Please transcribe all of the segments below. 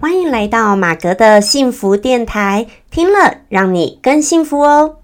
欢迎来到马格的幸福电台，听了让你更幸福哦。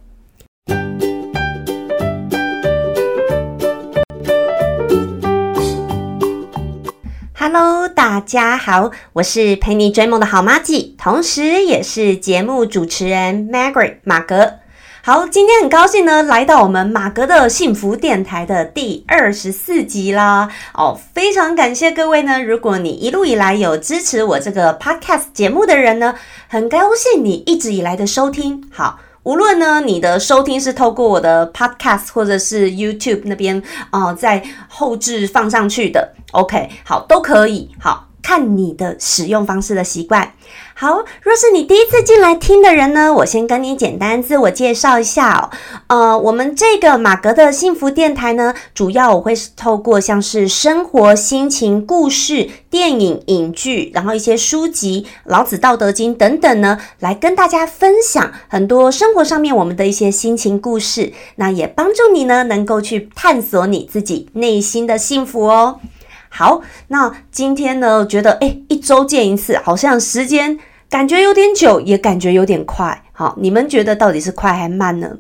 Hello，大家好，我是陪你追梦的好妈吉，同时也是节目主持人 Margaret 马格。好，今天很高兴呢，来到我们马格的幸福电台的第二十四集啦。哦，非常感谢各位呢，如果你一路以来有支持我这个 podcast 节目的人呢，很高兴你一直以来的收听。好，无论呢你的收听是透过我的 podcast 或者是 YouTube 那边哦，在后置放上去的，OK，好，都可以。好。看你的使用方式的习惯。好，若是你第一次进来听的人呢，我先跟你简单自我介绍一下哦。呃，我们这个马格的幸福电台呢，主要我会是透过像是生活、心情、故事、电影、影剧，然后一些书籍、老子、道德经等等呢，来跟大家分享很多生活上面我们的一些心情故事。那也帮助你呢，能够去探索你自己内心的幸福哦。好，那今天呢，觉得哎，一周见一次，好像时间感觉有点久，也感觉有点快。好，你们觉得到底是快还慢呢？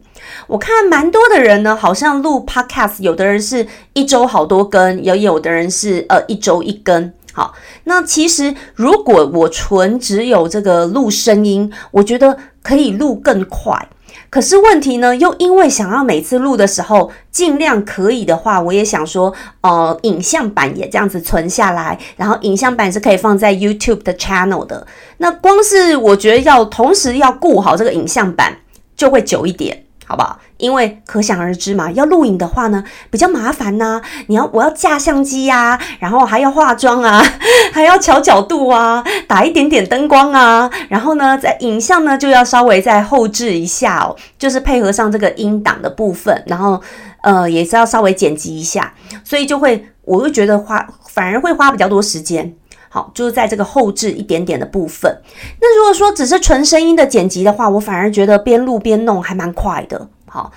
我看蛮多的人呢，好像录 podcast，有的人是一周好多根，也有的人是呃一周一根。好，那其实如果我纯只有这个录声音，我觉得可以录更快。可是问题呢，又因为想要每次录的时候尽量可以的话，我也想说，呃，影像版也这样子存下来，然后影像版是可以放在 YouTube 的 channel 的。那光是我觉得要同时要顾好这个影像版，就会久一点。好不好？因为可想而知嘛，要录影的话呢，比较麻烦呐。你要我要架相机呀，然后还要化妆啊，还要调角度啊，打一点点灯光啊，然后呢，在影像呢就要稍微再后置一下哦，就是配合上这个音档的部分，然后呃也是要稍微剪辑一下，所以就会我会觉得花反而会花比较多时间。好，就是在这个后置一点点的部分。那如果说只是纯声音的剪辑的话，我反而觉得边录边弄还蛮快的。好。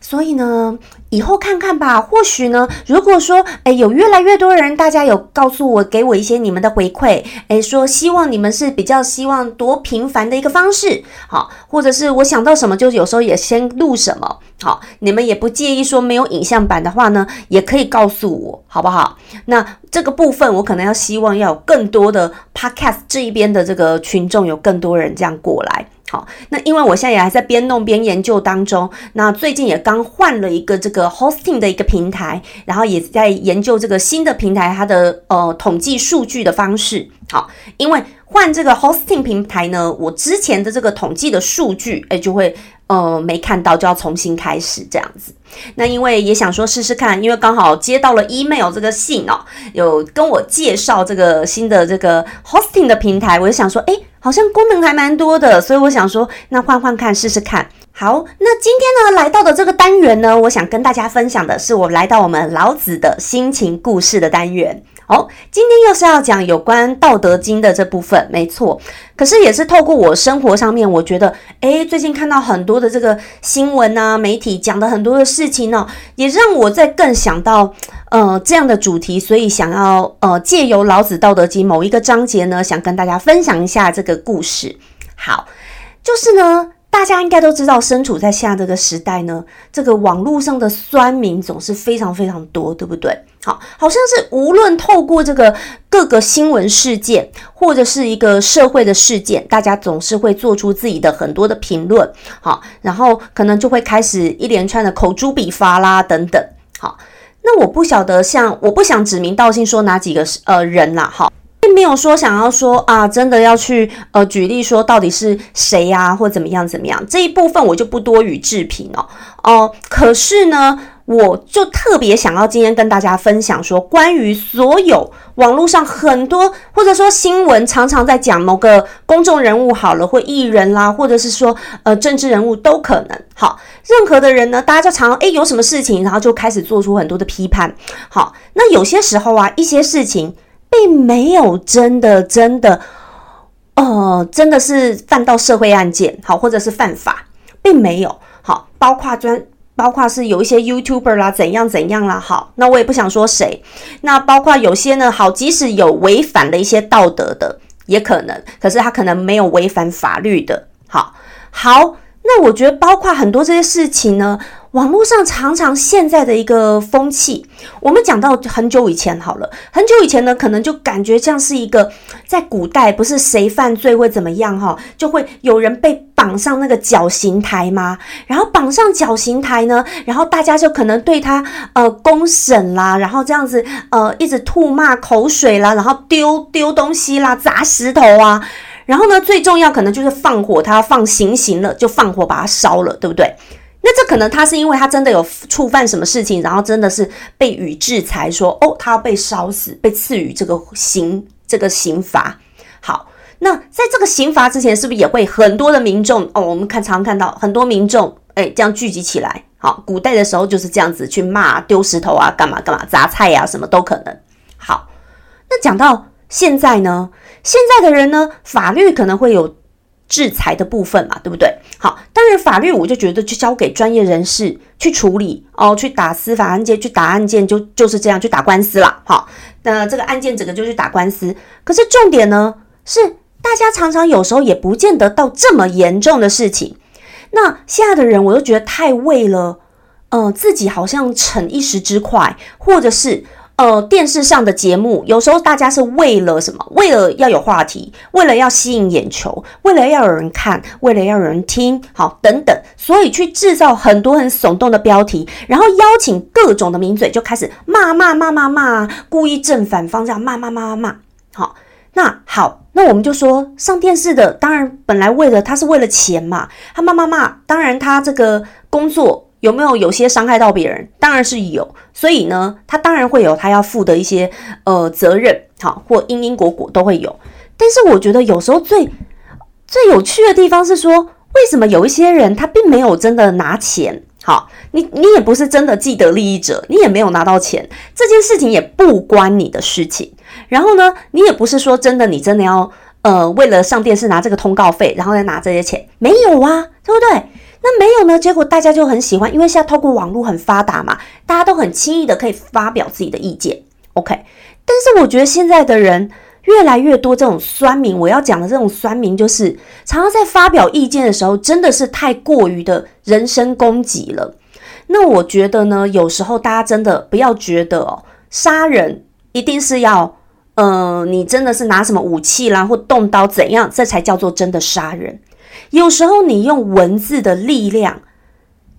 所以呢，以后看看吧。或许呢，如果说，诶有越来越多人，大家有告诉我，给我一些你们的回馈，诶说希望你们是比较希望多频繁的一个方式，好，或者是我想到什么，就有时候也先录什么，好，你们也不介意说没有影像版的话呢，也可以告诉我，好不好？那这个部分，我可能要希望要有更多的 podcast 这一边的这个群众，有更多人这样过来。好，那因为我现在也还在边弄边研究当中，那最近也刚换了一个这个 hosting 的一个平台，然后也在研究这个新的平台它的呃统计数据的方式。好，因为换这个 hosting 平台呢，我之前的这个统计的数据，哎，就会呃没看到，就要重新开始这样子。那因为也想说试试看，因为刚好接到了 email 这个信哦，有跟我介绍这个新的这个 hosting 的平台，我就想说，哎。好像功能还蛮多的，所以我想说，那换换看，试试看。好，那今天呢来到的这个单元呢，我想跟大家分享的是，我来到我们老子的心情故事的单元。好，今天又是要讲有关《道德经》的这部分，没错。可是也是透过我生活上面，我觉得，诶，最近看到很多的这个新闻啊，媒体讲的很多的事情呢，也让我在更想到，呃，这样的主题，所以想要呃，借由老子《道德经》某一个章节呢，想跟大家分享一下这个故事。好，就是呢。大家应该都知道，身处在现在这个时代呢，这个网络上的酸民总是非常非常多，对不对？好，好像是无论透过这个各个新闻事件，或者是一个社会的事件，大家总是会做出自己的很多的评论，好，然后可能就会开始一连串的口诛笔伐啦等等。好，那我不晓得，像我不想指名道姓说哪几个呃人啦，好。没有说想要说啊，真的要去呃举例说到底是谁呀，或怎么样怎么样这一部分我就不多予置评哦哦。可是呢，我就特别想要今天跟大家分享说，关于所有网络上很多或者说新闻常常在讲某个公众人物好了，或艺人啦，或者是说呃政治人物都可能好，任何的人呢，大家就常诶有什么事情，然后就开始做出很多的批判。好，那有些时候啊，一些事情。并没有真的真的，呃，真的是犯到社会案件，好，或者是犯法，并没有好，包括专，包括是有一些 YouTuber 啦，怎样怎样啦，好，那我也不想说谁，那包括有些呢，好，即使有违反了一些道德的，也可能，可是他可能没有违反法律的。好，好，那我觉得包括很多这些事情呢。网络上常常现在的一个风气，我们讲到很久以前好了，很久以前呢，可能就感觉像是一个在古代，不是谁犯罪会怎么样哈，就会有人被绑上那个绞刑台吗？然后绑上绞刑台呢，然后大家就可能对他呃公审啦，然后这样子呃一直吐骂口水啦，然后丢丢东西啦，砸石头啊，然后呢最重要可能就是放火，他要放行刑了，就放火把它烧了，对不对？那这可能他是因为他真的有触犯什么事情，然后真的是被予制裁，说哦，他要被烧死，被赐予这个刑这个刑罚。好，那在这个刑罚之前，是不是也会很多的民众哦？我们看常看到很多民众哎这样聚集起来。好，古代的时候就是这样子去骂、丢石头啊，干嘛干嘛，砸菜呀，什么都可能。好，那讲到现在呢，现在的人呢，法律可能会有。制裁的部分嘛，对不对？好，当然法律我就觉得就交给专业人士去处理哦，去打司法案件，去打案件就就是这样去打官司了。好，那这个案件整个就去打官司。可是重点呢是，大家常常有时候也不见得到这么严重的事情。那现在的人，我都觉得太为了，呃，自己好像逞一时之快，或者是。呃，电视上的节目有时候大家是为了什么？为了要有话题，为了要吸引眼球，为了要有人看，为了要有人听，好等等，所以去制造很多很耸动的标题，然后邀请各种的名嘴就开始骂骂骂骂骂，故意正反方这样骂骂骂骂骂。好，那好，那我们就说上电视的，当然本来为了他是为了钱嘛，他骂骂骂，当然他这个工作。有没有有些伤害到别人？当然是有，所以呢，他当然会有他要负的一些呃责任，好或因因果果都会有。但是我觉得有时候最最有趣的地方是说，为什么有一些人他并没有真的拿钱？好，你你也不是真的既得利益者，你也没有拿到钱，这件事情也不关你的事情。然后呢，你也不是说真的，你真的要呃为了上电视拿这个通告费，然后再拿这些钱，没有啊，对不对？那没有呢？结果大家就很喜欢，因为现在透过网络很发达嘛，大家都很轻易的可以发表自己的意见。OK，但是我觉得现在的人越来越多这种酸民，我要讲的这种酸民，就是常常在发表意见的时候，真的是太过于的人身攻击了。那我觉得呢，有时候大家真的不要觉得哦，杀人一定是要，呃，你真的是拿什么武器啦，或动刀怎样，这才叫做真的杀人。有时候你用文字的力量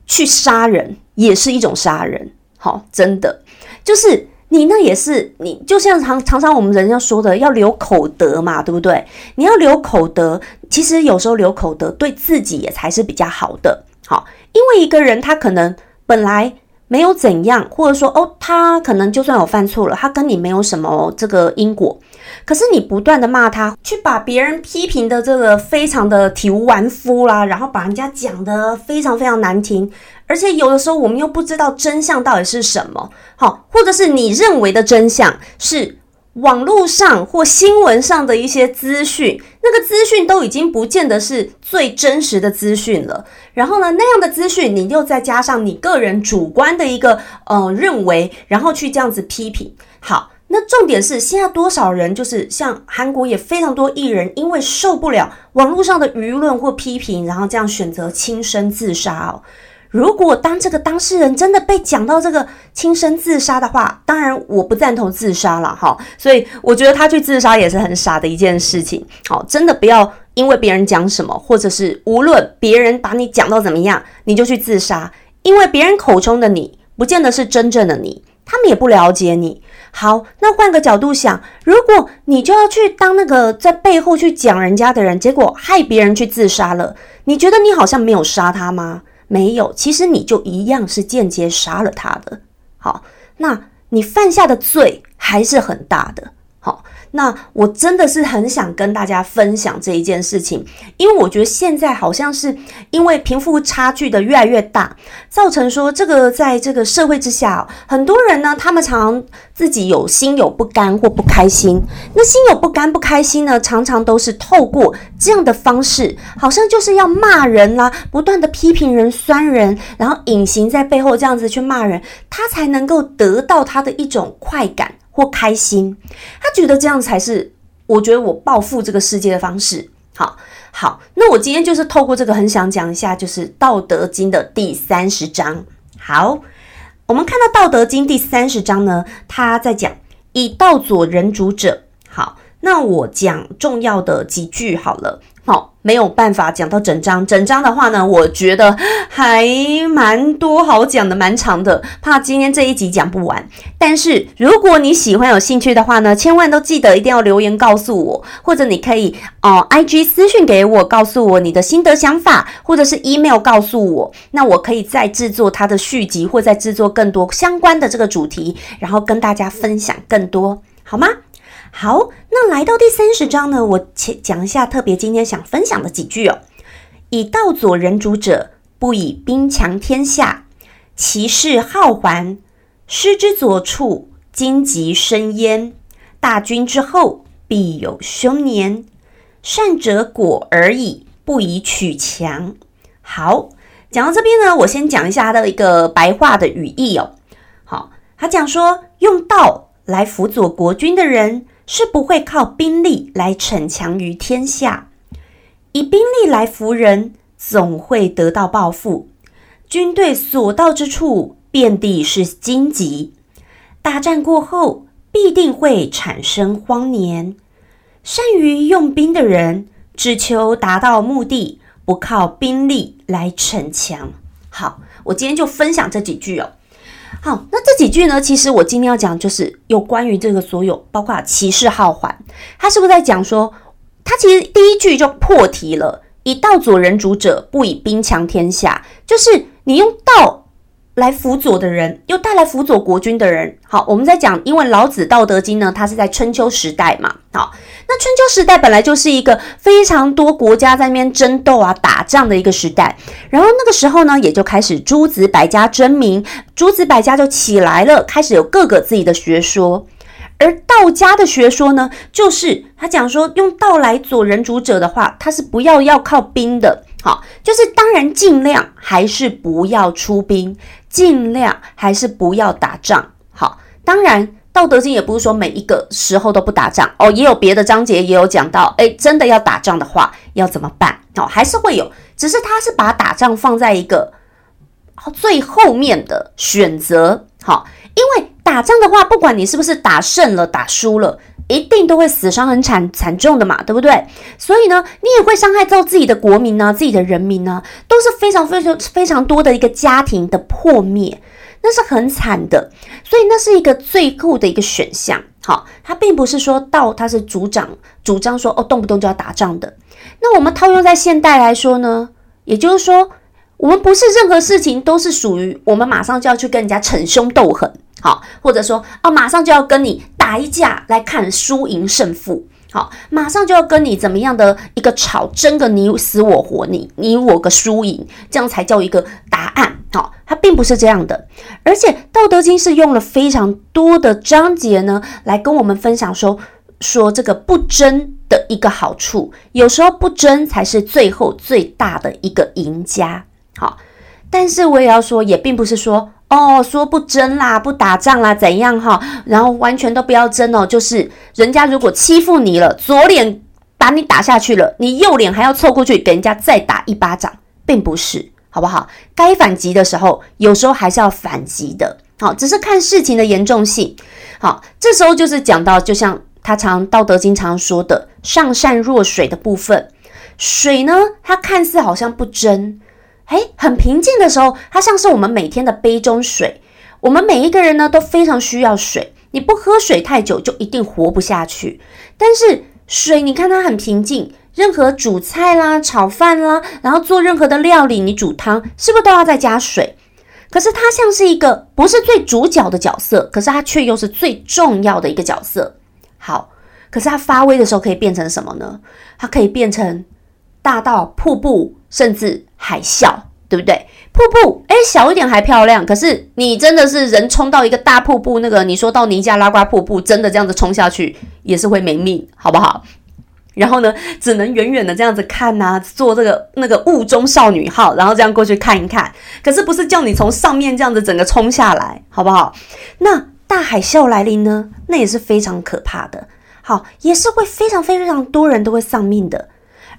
去杀人，也是一种杀人。好，真的就是你那也是你，就像常常常我们人家说的，要留口德嘛，对不对？你要留口德，其实有时候留口德对自己也才是比较好的。好，因为一个人他可能本来没有怎样，或者说哦，他可能就算有犯错了，他跟你没有什么这个因果。可是你不断的骂他，去把别人批评的这个非常的体无完肤啦，然后把人家讲的非常非常难听，而且有的时候我们又不知道真相到底是什么，好，或者是你认为的真相是网络上或新闻上的一些资讯，那个资讯都已经不见得是最真实的资讯了。然后呢，那样的资讯你又再加上你个人主观的一个呃认为，然后去这样子批评，好。那重点是，现在多少人就是像韩国也非常多艺人，因为受不了网络上的舆论或批评，然后这样选择轻生自杀哦。如果当这个当事人真的被讲到这个轻生自杀的话，当然我不赞同自杀了哈。所以我觉得他去自杀也是很傻的一件事情。好，真的不要因为别人讲什么，或者是无论别人把你讲到怎么样，你就去自杀，因为别人口中的你，不见得是真正的你，他们也不了解你。好，那换个角度想，如果你就要去当那个在背后去讲人家的人，结果害别人去自杀了，你觉得你好像没有杀他吗？没有，其实你就一样是间接杀了他的。好，那你犯下的罪还是很大的。好。那我真的是很想跟大家分享这一件事情，因为我觉得现在好像是因为贫富差距的越来越大，造成说这个在这个社会之下，很多人呢，他们常自己有心有不甘或不开心。那心有不甘不开心呢，常常都是透过这样的方式，好像就是要骂人啦，不断的批评人、酸人，然后隐形在背后这样子去骂人，他才能够得到他的一种快感。或开心，他觉得这样才是我觉得我报复这个世界的方式。好，好，那我今天就是透过这个，很想讲一下，就是《道德经》的第三十章。好，我们看到《道德经》第三十章呢，他在讲以道佐人主者。好，那我讲重要的几句好了。没有办法讲到整章，整章的话呢，我觉得还蛮多好讲的，蛮长的，怕今天这一集讲不完。但是如果你喜欢、有兴趣的话呢，千万都记得一定要留言告诉我，或者你可以哦，IG 私讯给我，告诉我你的心得想法，或者是 email 告诉我，那我可以再制作它的续集，或再制作更多相关的这个主题，然后跟大家分享更多，好吗？好，那来到第三十章呢，我且讲一下特别今天想分享的几句哦。以道佐人主者，不以兵强天下，其势浩桓，师之左处，荆棘生焉。大军之后，必有凶年。善者果而已，不以取强。好，讲到这边呢，我先讲一下他的一个白话的语义哦。好，他讲说，用道来辅佐国君的人。是不会靠兵力来逞强于天下，以兵力来服人，总会得到报复。军队所到之处，遍地是荆棘。大战过后，必定会产生荒年。善于用兵的人，只求达到目的，不靠兵力来逞强。好，我今天就分享这几句哦。好，那这几句呢？其实我今天要讲就是有关于这个所有，包括骑士号环，他是不是在讲说，他其实第一句就破题了，以道左人主者，不以兵强天下，就是你用道。来辅佐的人，又带来辅佐国君的人。好，我们在讲，因为老子《道德经》呢，它是在春秋时代嘛。好，那春秋时代本来就是一个非常多国家在那边争斗啊、打仗的一个时代。然后那个时候呢，也就开始诸子百家争鸣，诸子百家就起来了，开始有各个自己的学说。而道家的学说呢，就是他讲说，用道来做人主者的话，他是不要要靠兵的。好，就是当然尽量还是不要出兵。尽量还是不要打仗。好，当然《道德经》也不是说每一个时候都不打仗哦，也有别的章节也有讲到，哎，真的要打仗的话要怎么办？哦，还是会有，只是他是把打仗放在一个最后面的选择。好，因为打仗的话，不管你是不是打胜了、打输了。一定都会死伤很惨惨重的嘛，对不对？所以呢，你也会伤害到自己的国民呢，自己的人民呢，都是非常非常非常多的一个家庭的破灭，那是很惨的。所以那是一个最后的一个选项。好，它并不是说到它是主张主张说哦，动不动就要打仗的。那我们套用在现代来说呢，也就是说，我们不是任何事情都是属于我们马上就要去跟人家逞凶斗狠。好，或者说哦，马上就要跟你打一架来看输赢胜负。好，马上就要跟你怎么样的一个吵，争个你死我活，你你我个输赢，这样才叫一个答案。好，它并不是这样的。而且《道德经》是用了非常多的章节呢，来跟我们分享说说这个不争的一个好处。有时候不争才是最后最大的一个赢家。好，但是我也要说，也并不是说。哦，说不争啦，不打仗啦，怎样哈？然后完全都不要争哦，就是人家如果欺负你了，左脸把你打下去了，你右脸还要凑过去给人家再打一巴掌，并不是，好不好？该反击的时候，有时候还是要反击的，好，只是看事情的严重性。好，这时候就是讲到，就像他常《道德经》常说的“上善若水”的部分，水呢，它看似好像不争。诶，很平静的时候，它像是我们每天的杯中水。我们每一个人呢都非常需要水，你不喝水太久就一定活不下去。但是水，你看它很平静，任何煮菜啦、炒饭啦，然后做任何的料理，你煮汤是不是都要再加水？可是它像是一个不是最主角的角色，可是它却又是最重要的一个角色。好，可是它发威的时候可以变成什么呢？它可以变成大到瀑布。甚至海啸，对不对？瀑布，哎，小一点还漂亮。可是你真的是人冲到一个大瀑布，那个你说到尼加拉瓜瀑布，真的这样子冲下去也是会没命，好不好？然后呢，只能远远的这样子看呐，坐这个那个雾中少女号，然后这样过去看一看。可是不是叫你从上面这样子整个冲下来，好不好？那大海啸来临呢，那也是非常可怕的。好，也是会非常非常多人都会丧命的。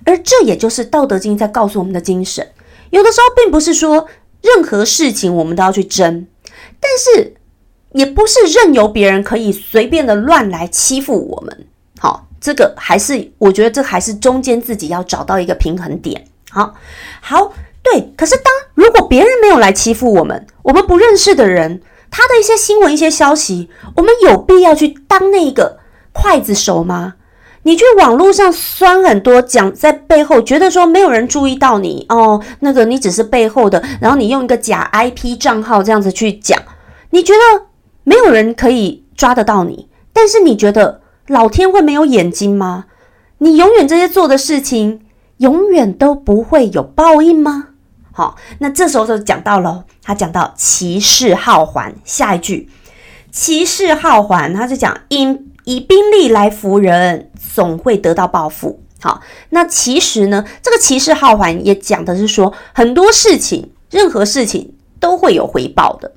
而这也就是《道德经》在告诉我们的精神。有的时候并不是说任何事情我们都要去争，但是也不是任由别人可以随便的乱来欺负我们。好，这个还是我觉得这还是中间自己要找到一个平衡点。好，好，对。可是当如果别人没有来欺负我们，我们不认识的人，他的一些新闻、一些消息，我们有必要去当那个刽子手吗？你去网络上酸很多，讲在背后，觉得说没有人注意到你哦，那个你只是背后的，然后你用一个假 IP 账号这样子去讲，你觉得没有人可以抓得到你，但是你觉得老天会没有眼睛吗？你永远这些做的事情，永远都不会有报应吗？好，那这时候就讲到了，他讲到骑士好还，下一句，骑士好还，他就讲因。以兵力来服人，总会得到报复。好，那其实呢，这个骑士号环也讲的是说，很多事情，任何事情都会有回报的，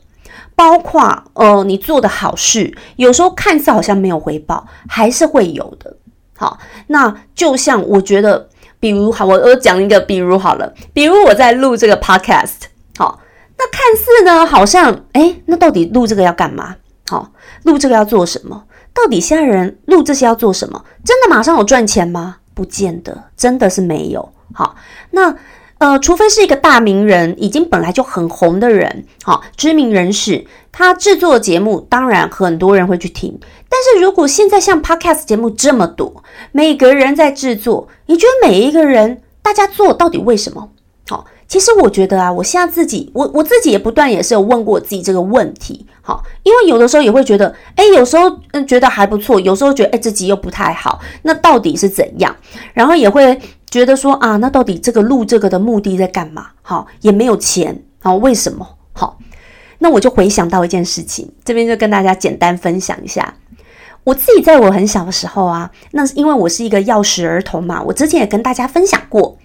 包括呃，你做的好事，有时候看似好像没有回报，还是会有的。好，那就像我觉得，比如好，我我讲一个，比如好了，比如我在录这个 podcast，好，那看似呢，好像哎，那到底录这个要干嘛？好，录这个要做什么？到底现在人录这些要做什么？真的马上有赚钱吗？不见得，真的是没有。好，那呃，除非是一个大名人，已经本来就很红的人，好，知名人士，他制作的节目，当然很多人会去听。但是如果现在像 Podcast 节目这么多，每个人在制作，你觉得每一个人大家做到底为什么？好。其实我觉得啊，我现在自己，我我自己也不断也是有问过我自己这个问题，因为有的时候也会觉得，哎，有时候嗯觉得还不错，有时候觉得哎自己又不太好，那到底是怎样？然后也会觉得说啊，那到底这个录这个的目的在干嘛？好，也没有钱，好，为什么？好，那我就回想到一件事情，这边就跟大家简单分享一下，我自己在我很小的时候啊，那是因为我是一个钥匙儿童嘛，我之前也跟大家分享过。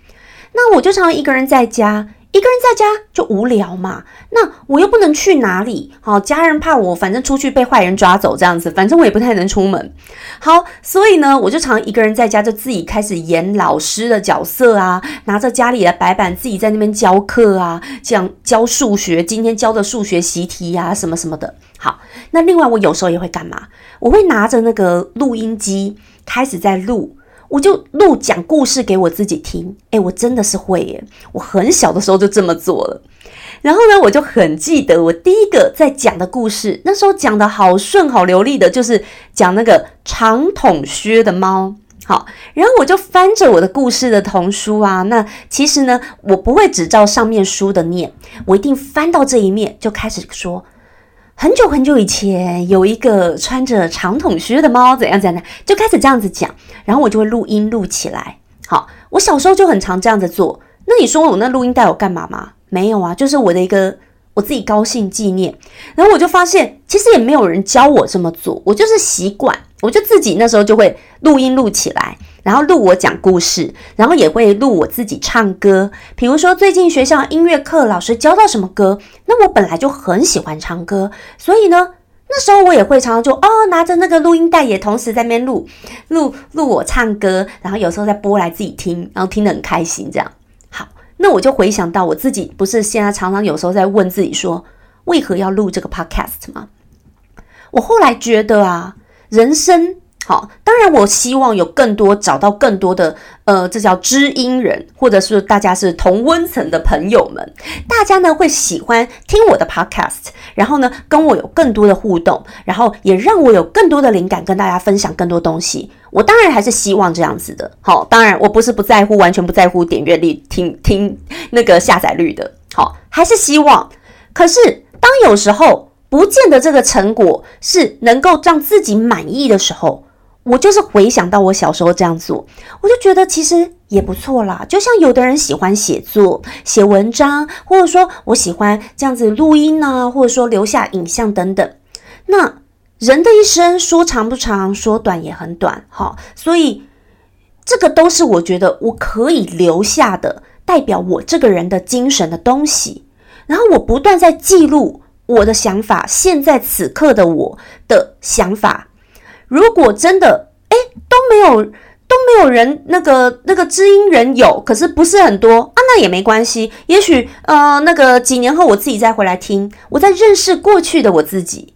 那我就常常一个人在家，一个人在家就无聊嘛。那我又不能去哪里，好，家人怕我，反正出去被坏人抓走这样子，反正我也不太能出门。好，所以呢，我就常一个人在家，就自己开始演老师的角色啊，拿着家里的白板，自己在那边教课啊，讲教数学，今天教的数学习题呀，什么什么的。好，那另外我有时候也会干嘛？我会拿着那个录音机开始在录。我就录讲故事给我自己听，诶，我真的是会耶！我很小的时候就这么做了。然后呢，我就很记得我第一个在讲的故事，那时候讲的好顺好流利的，就是讲那个长筒靴的猫。好，然后我就翻着我的故事的童书啊，那其实呢，我不会只照上面书的念，我一定翻到这一面就开始说。很久很久以前，有一个穿着长筒靴的猫，怎样怎样，就开始这样子讲，然后我就会录音录起来。好，我小时候就很常这样子做。那你说我那录音带我干嘛吗？没有啊，就是我的一个我自己高兴纪念。然后我就发现，其实也没有人教我这么做，我就是习惯，我就自己那时候就会录音录起来。然后录我讲故事，然后也会录我自己唱歌。比如说最近学校音乐课老师教到什么歌，那我本来就很喜欢唱歌，所以呢，那时候我也会常常就哦拿着那个录音带也同时在那边录录录我唱歌，然后有时候再播来自己听，然后听得很开心。这样好，那我就回想到我自己，不是现在常常有时候在问自己说，为何要录这个 podcast 吗？我后来觉得啊，人生。好，当然我希望有更多找到更多的，呃，这叫知音人，或者是大家是同温层的朋友们，大家呢会喜欢听我的 podcast，然后呢跟我有更多的互动，然后也让我有更多的灵感跟大家分享更多东西。我当然还是希望这样子的。好，当然我不是不在乎，完全不在乎点阅率、听听那个下载率的。好，还是希望。可是当有时候不见得这个成果是能够让自己满意的时候。我就是回想到我小时候这样做，我就觉得其实也不错啦。就像有的人喜欢写作、写文章，或者说我喜欢这样子录音呢，或者说留下影像等等。那人的一生说长不长，说短也很短，哈。所以这个都是我觉得我可以留下的，代表我这个人的精神的东西。然后我不断在记录我的想法，现在此刻的我的想法。如果真的哎，都没有都没有人那个那个知音人有，可是不是很多啊，那也没关系。也许呃，那个几年后我自己再回来听，我在认识过去的我自己，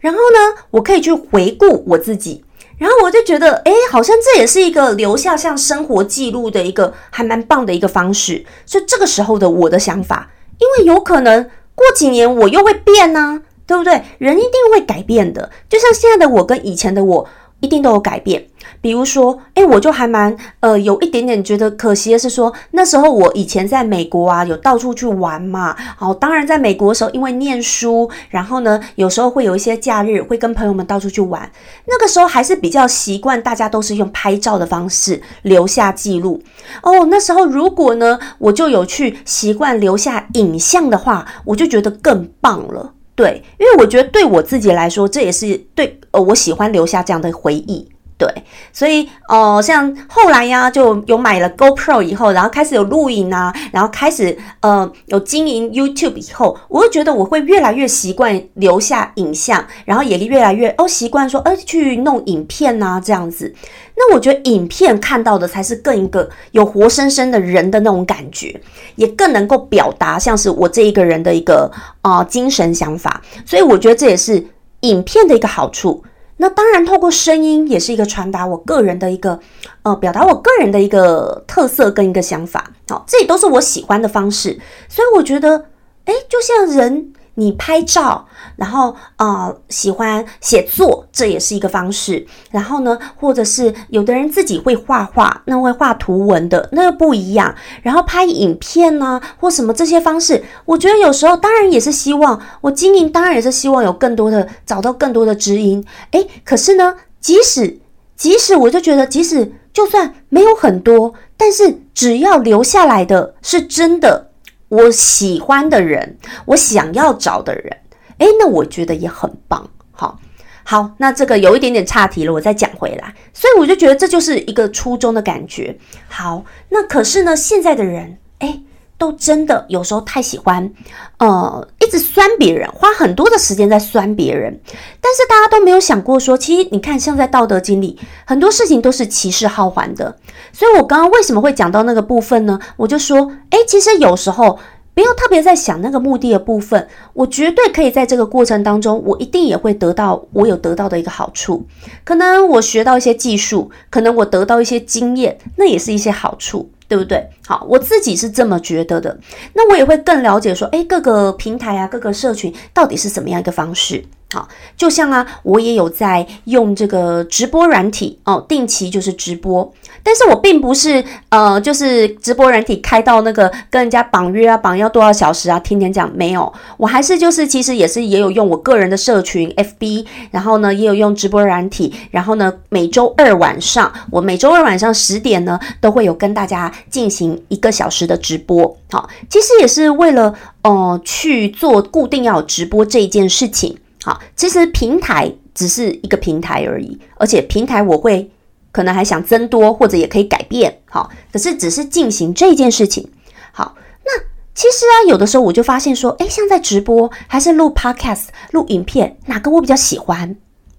然后呢，我可以去回顾我自己。然后我就觉得，哎，好像这也是一个留下像生活记录的一个还蛮棒的一个方式。所以这个时候的我的想法，因为有可能过几年我又会变呢，对不对？人一定会改变的，就像现在的我跟以前的我。一定都有改变，比如说，哎，我就还蛮呃有一点点觉得可惜的是说，那时候我以前在美国啊，有到处去玩嘛。好，当然在美国的时候，因为念书，然后呢，有时候会有一些假日会跟朋友们到处去玩。那个时候还是比较习惯，大家都是用拍照的方式留下记录。哦，那时候如果呢，我就有去习惯留下影像的话，我就觉得更棒了。对，因为我觉得对我自己来说，这也是对呃，我喜欢留下这样的回忆。对，所以呃，像后来呀，就有买了 GoPro 以后，然后开始有录影啊，然后开始呃有经营 YouTube 以后，我会觉得我会越来越习惯留下影像，然后也越来越哦习惯说，呃去弄影片呐这样子。那我觉得影片看到的才是更一个有活生生的人的那种感觉，也更能够表达像是我这一个人的一个啊精神想法。所以我觉得这也是影片的一个好处。那当然，透过声音也是一个传达我个人的一个，呃，表达我个人的一个特色跟一个想法。好，这也都是我喜欢的方式。所以我觉得，哎，就像人。你拍照，然后呃喜欢写作，这也是一个方式。然后呢，或者是有的人自己会画画，那会画图文的，那又不一样。然后拍影片呢，或什么这些方式，我觉得有时候当然也是希望我经营，当然也是希望有更多的找到更多的知音。诶，可是呢，即使即使我就觉得，即使就算没有很多，但是只要留下来的是真的。我喜欢的人，我想要找的人，诶，那我觉得也很棒。好，好，那这个有一点点岔题了，我再讲回来。所以我就觉得这就是一个初衷的感觉。好，那可是呢，现在的人，诶。都真的有时候太喜欢，呃，一直酸别人，花很多的时间在酸别人。但是大家都没有想过说，其实你看，像在《道德经》里，很多事情都是歧视好还的。所以我刚刚为什么会讲到那个部分呢？我就说，诶，其实有时候不要特别在想那个目的的部分，我绝对可以在这个过程当中，我一定也会得到我有得到的一个好处。可能我学到一些技术，可能我得到一些经验，那也是一些好处。对不对？好，我自己是这么觉得的。那我也会更了解说，诶，各个平台啊，各个社群到底是怎么样一个方式。好，就像啊，我也有在用这个直播软体哦，定期就是直播，但是我并不是呃，就是直播软体开到那个跟人家绑约啊，绑要多少小时啊，天天讲没有，我还是就是其实也是也有用我个人的社群 FB，然后呢也有用直播软体，然后呢每周二晚上，我每周二晚上十点呢都会有跟大家进行一个小时的直播，好，其实也是为了呃去做固定要有直播这一件事情。好，其实平台只是一个平台而已，而且平台我会可能还想增多，或者也可以改变。好，可是只是进行这件事情。好，那其实啊，有的时候我就发现说，诶，像在直播还是录 podcast 录影片，哪个我比较喜欢？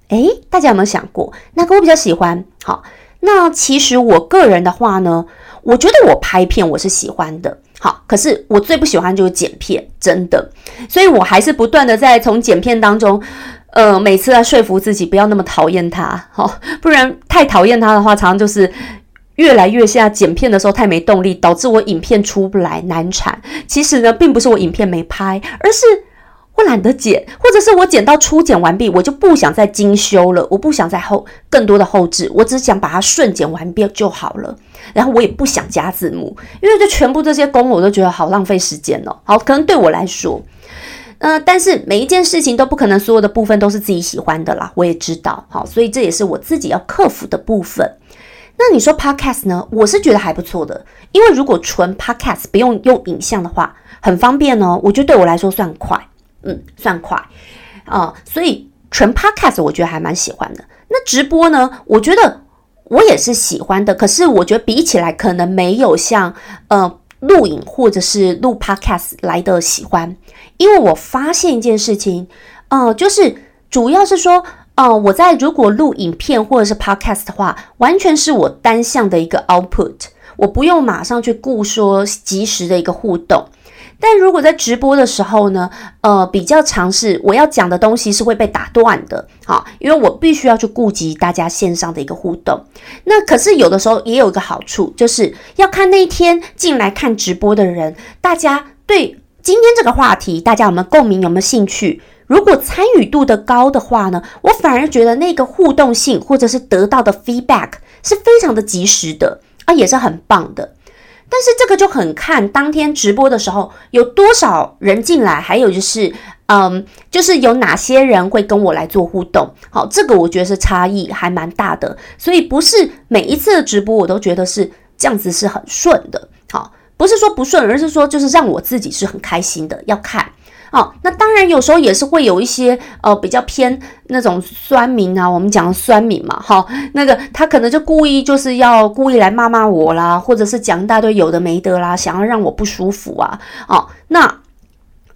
诶，大家有没有想过哪个我比较喜欢？好，那其实我个人的话呢，我觉得我拍片我是喜欢的。好，可是我最不喜欢就是剪片，真的，所以我还是不断的在从剪片当中，呃，每次在说服自己不要那么讨厌它，好，不然太讨厌它的话，常常就是越来越像剪片的时候太没动力，导致我影片出不来难产。其实呢，并不是我影片没拍，而是。我懒得剪，或者是我剪到初剪完毕，我就不想再精修了，我不想再后更多的后置，我只想把它顺剪完毕就好了。然后我也不想加字幕，因为这全部这些功我都觉得好浪费时间哦。好，可能对我来说，呃，但是每一件事情都不可能所有的部分都是自己喜欢的啦，我也知道。好，所以这也是我自己要克服的部分。那你说 Podcast 呢？我是觉得还不错的，因为如果纯 Podcast 不用用影像的话，很方便哦。我觉得对我来说算快。嗯，算快啊，所以纯 podcast 我觉得还蛮喜欢的。那直播呢？我觉得我也是喜欢的，可是我觉得比起来可能没有像呃录影或者是录 podcast 来的喜欢，因为我发现一件事情，呃，就是主要是说，哦，我在如果录影片或者是 podcast 的话，完全是我单向的一个 output，我不用马上去顾说及时的一个互动。但如果在直播的时候呢，呃，比较尝试我要讲的东西是会被打断的，好，因为我必须要去顾及大家线上的一个互动。那可是有的时候也有一个好处，就是要看那一天进来看直播的人，大家对今天这个话题，大家有没有共鸣，有没有兴趣？如果参与度的高的话呢，我反而觉得那个互动性或者是得到的 feedback 是非常的及时的啊，也是很棒的。但是这个就很看当天直播的时候有多少人进来，还有就是，嗯，就是有哪些人会跟我来做互动。好，这个我觉得是差异还蛮大的，所以不是每一次的直播我都觉得是这样子是很顺的。好，不是说不顺，而是说就是让我自己是很开心的要看。哦，那当然有时候也是会有一些呃比较偏那种酸民啊，我们讲酸民嘛，哈，那个他可能就故意就是要故意来骂骂我啦，或者是讲一大堆有的没的啦，想要让我不舒服啊，哦，那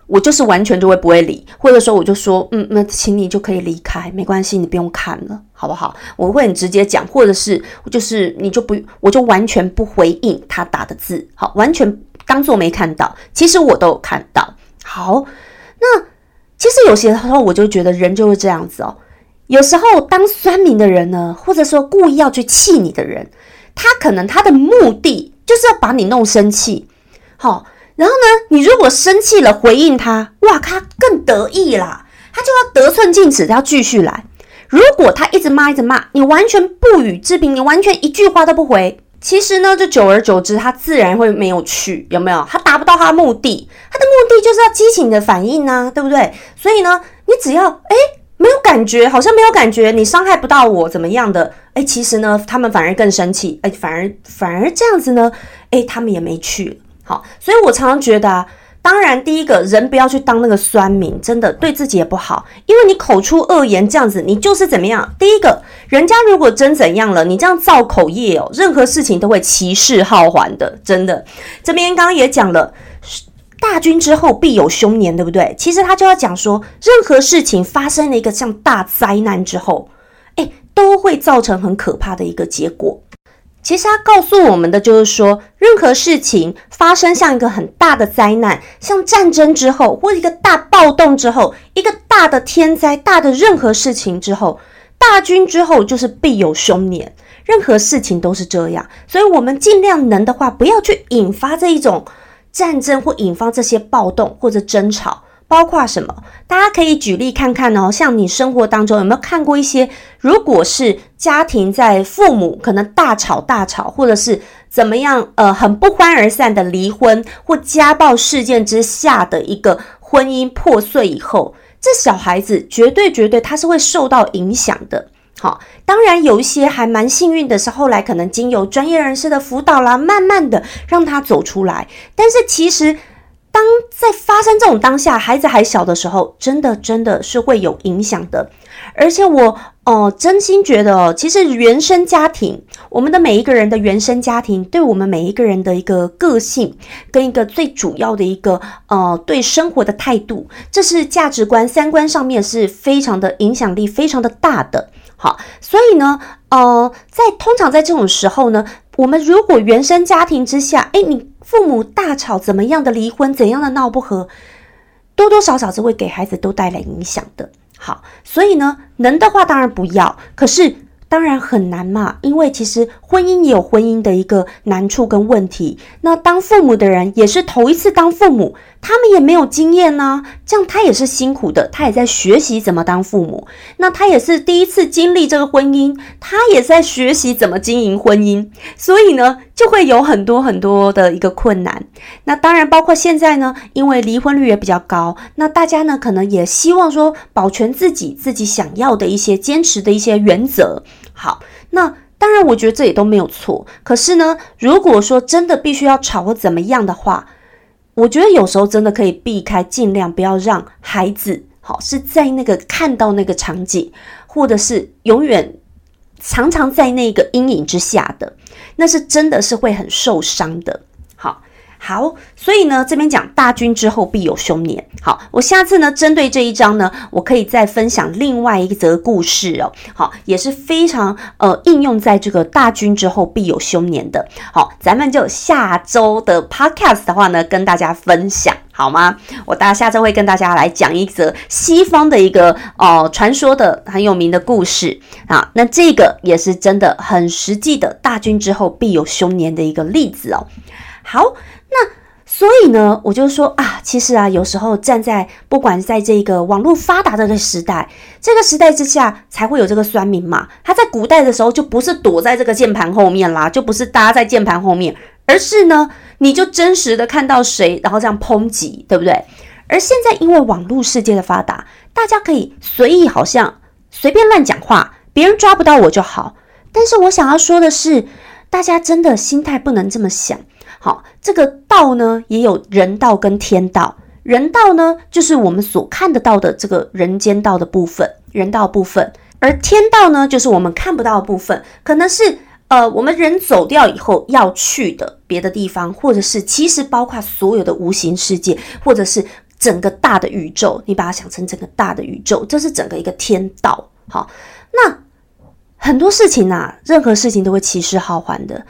我就是完全就会不会理，或者说我就说，嗯，那请你就可以离开，没关系，你不用看了，好不好？我会很直接讲，或者是就是你就不，我就完全不回应他打的字，好，完全当做没看到，其实我都有看到，好。那其实有些时候我就觉得人就是这样子哦。有时候当酸民的人呢，或者说故意要去气你的人，他可能他的目的就是要把你弄生气。好，然后呢，你如果生气了回应他，哇，他更得意啦，他就要得寸进尺，他要继续来。如果他一直骂一直骂，你完全不予置评，你完全一句话都不回。其实呢，就久而久之，他自然会没有去，有没有？他达不到他的目的，他的目的就是要激起你的反应呢，对不对？所以呢，你只要哎没有感觉，好像没有感觉，你伤害不到我，怎么样的？哎，其实呢，他们反而更生气，哎，反而反而这样子呢，哎，他们也没去。好，所以我常常觉得啊。当然，第一个人不要去当那个酸民，真的对自己也不好，因为你口出恶言这样子，你就是怎么样？第一个，人家如果真怎样了，你这样造口业哦，任何事情都会气势浩还的，真的。这边刚刚也讲了，大军之后必有凶年，对不对？其实他就要讲说，任何事情发生了一个像大灾难之后，哎，都会造成很可怕的一个结果。其实他告诉我们的就是说，任何事情发生像一个很大的灾难，像战争之后，或一个大暴动之后，一个大的天灾、大的任何事情之后，大军之后就是必有凶年。任何事情都是这样，所以我们尽量能的话，不要去引发这一种战争，或引发这些暴动或者争吵。包括什么？大家可以举例看看哦。像你生活当中有没有看过一些，如果是家庭在父母可能大吵大吵，或者是怎么样，呃，很不欢而散的离婚或家暴事件之下的一个婚姻破碎以后，这小孩子绝对绝对他是会受到影响的。好，当然有一些还蛮幸运的是，后来可能经由专业人士的辅导啦，慢慢的让他走出来。但是其实。当在发生这种当下，孩子还小的时候，真的真的是会有影响的。而且我哦，真心觉得哦，其实原生家庭，我们的每一个人的原生家庭，对我们每一个人的一个个性，跟一个最主要的一个呃对生活的态度，这是价值观、三观上面是非常的影响力，非常的大的。好，所以呢，呃，在通常在这种时候呢，我们如果原生家庭之下，哎，你。父母大吵，怎么样的离婚，怎样的闹不和，多多少少是会给孩子都带来影响的。好，所以呢，能的话当然不要，可是当然很难嘛，因为其实婚姻也有婚姻的一个难处跟问题。那当父母的人也是头一次当父母。他们也没有经验呢，这样他也是辛苦的，他也在学习怎么当父母。那他也是第一次经历这个婚姻，他也在学习怎么经营婚姻，所以呢，就会有很多很多的一个困难。那当然包括现在呢，因为离婚率也比较高，那大家呢可能也希望说保全自己自己想要的一些坚持的一些原则。好，那当然我觉得这也都没有错。可是呢，如果说真的必须要吵或怎么样的话，我觉得有时候真的可以避开，尽量不要让孩子好是在那个看到那个场景，或者是永远常常在那个阴影之下的，那是真的是会很受伤的。好，所以呢，这边讲大军之后必有凶年。好，我下次呢，针对这一章呢，我可以再分享另外一则故事哦。好，也是非常呃应用在这个大军之后必有凶年的。好，咱们就下周的 podcast 的话呢，跟大家分享好吗？我大家下周会跟大家来讲一则西方的一个哦传说的很有名的故事啊。那这个也是真的很实际的，大军之后必有凶年的一个例子哦。好。那所以呢，我就说啊，其实啊，有时候站在不管在这个网络发达的这时代，这个时代之下，才会有这个酸民嘛。他在古代的时候，就不是躲在这个键盘后面啦，就不是搭在键盘后面，而是呢，你就真实的看到谁，然后这样抨击，对不对？而现在因为网络世界的发达，大家可以随意，好像随便乱讲话，别人抓不到我就好。但是我想要说的是，大家真的心态不能这么想。好，这个道呢也有人道跟天道。人道呢就是我们所看得到的这个人间道的部分，人道部分；而天道呢就是我们看不到的部分，可能是呃我们人走掉以后要去的别的地方，或者是其实包括所有的无形世界，或者是整个大的宇宙。你把它想成整个大的宇宙，这是整个一个天道。好，那很多事情呐，任何事情都会起势好还的。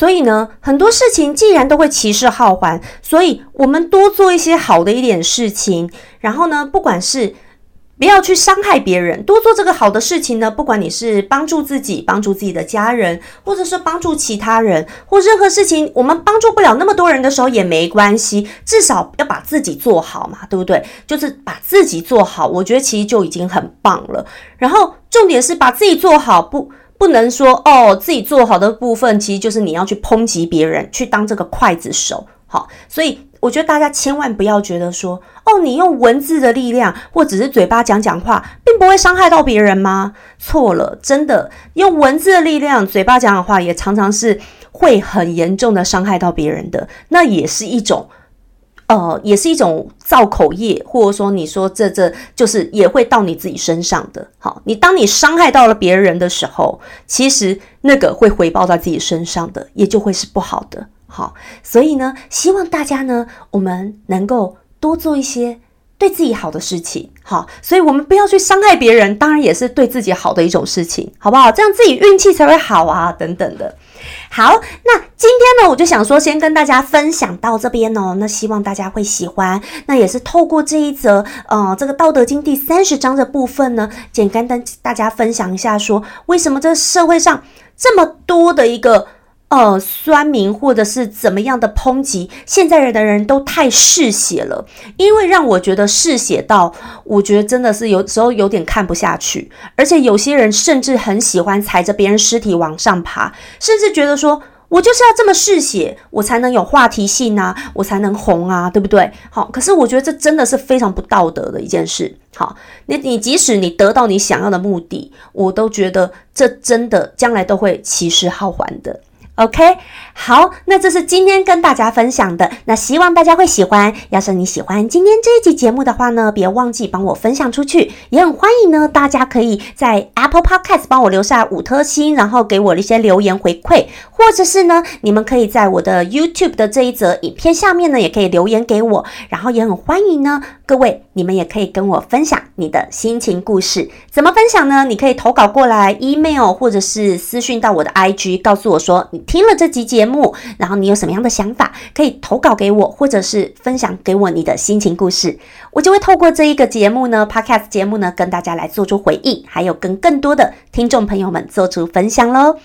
所以呢，很多事情既然都会歧视好还，所以我们多做一些好的一点事情，然后呢，不管是不要去伤害别人，多做这个好的事情呢，不管你是帮助自己、帮助自己的家人，或者是帮助其他人，或任何事情，我们帮助不了那么多人的时候也没关系，至少要把自己做好嘛，对不对？就是把自己做好，我觉得其实就已经很棒了。然后重点是把自己做好，不。不能说哦，自己做好的部分，其实就是你要去抨击别人，去当这个刽子手。好，所以我觉得大家千万不要觉得说，哦，你用文字的力量，或只是嘴巴讲讲话，并不会伤害到别人吗？错了，真的用文字的力量，嘴巴讲讲话，也常常是会很严重的伤害到别人的。那也是一种。呃，也是一种造口业，或者说你说这这就是也会到你自己身上的。好，你当你伤害到了别人的时候，其实那个会回报在自己身上的，也就会是不好的。好，所以呢，希望大家呢，我们能够多做一些对自己好的事情。好，所以我们不要去伤害别人，当然也是对自己好的一种事情，好不好？这样自己运气才会好啊，等等的。好，那今天呢，我就想说，先跟大家分享到这边哦。那希望大家会喜欢。那也是透过这一则，呃，这个《道德经》第三十章的部分呢，简单跟大家分享一下，说为什么这社会上这么多的一个。呃，酸民或者是怎么样的抨击，现在人的人都太嗜血了，因为让我觉得嗜血到，我觉得真的是有时候有点看不下去，而且有些人甚至很喜欢踩着别人尸体往上爬，甚至觉得说我就是要这么嗜血，我才能有话题性啊，我才能红啊，对不对？好，可是我觉得这真的是非常不道德的一件事。好，你你即使你得到你想要的目的，我都觉得这真的将来都会起时好还的。OK，好，那这是今天跟大家分享的，那希望大家会喜欢。要是你喜欢今天这一集节目的话呢，别忘记帮我分享出去，也很欢迎呢，大家可以在 Apple Podcast 帮我留下五颗星，然后给我一些留言回馈，或者是呢，你们可以在我的 YouTube 的这一则影片下面呢，也可以留言给我，然后也很欢迎呢，各位你们也可以跟我分享你的心情故事，怎么分享呢？你可以投稿过来，email 或者是私讯到我的 IG，告诉我说你。听了这集节目，然后你有什么样的想法，可以投稿给我，或者是分享给我你的心情故事，我就会透过这一个节目呢，Podcast 节目呢，跟大家来做出回应，还有跟更多的听众朋友们做出分享喽。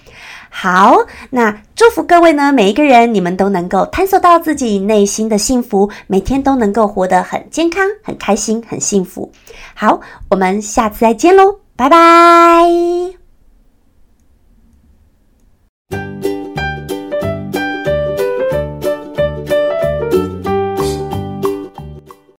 好，那祝福各位呢，每一个人，你们都能够探索到自己内心的幸福，每天都能够活得很健康、很开心、很幸福。好，我们下次再见喽，拜拜。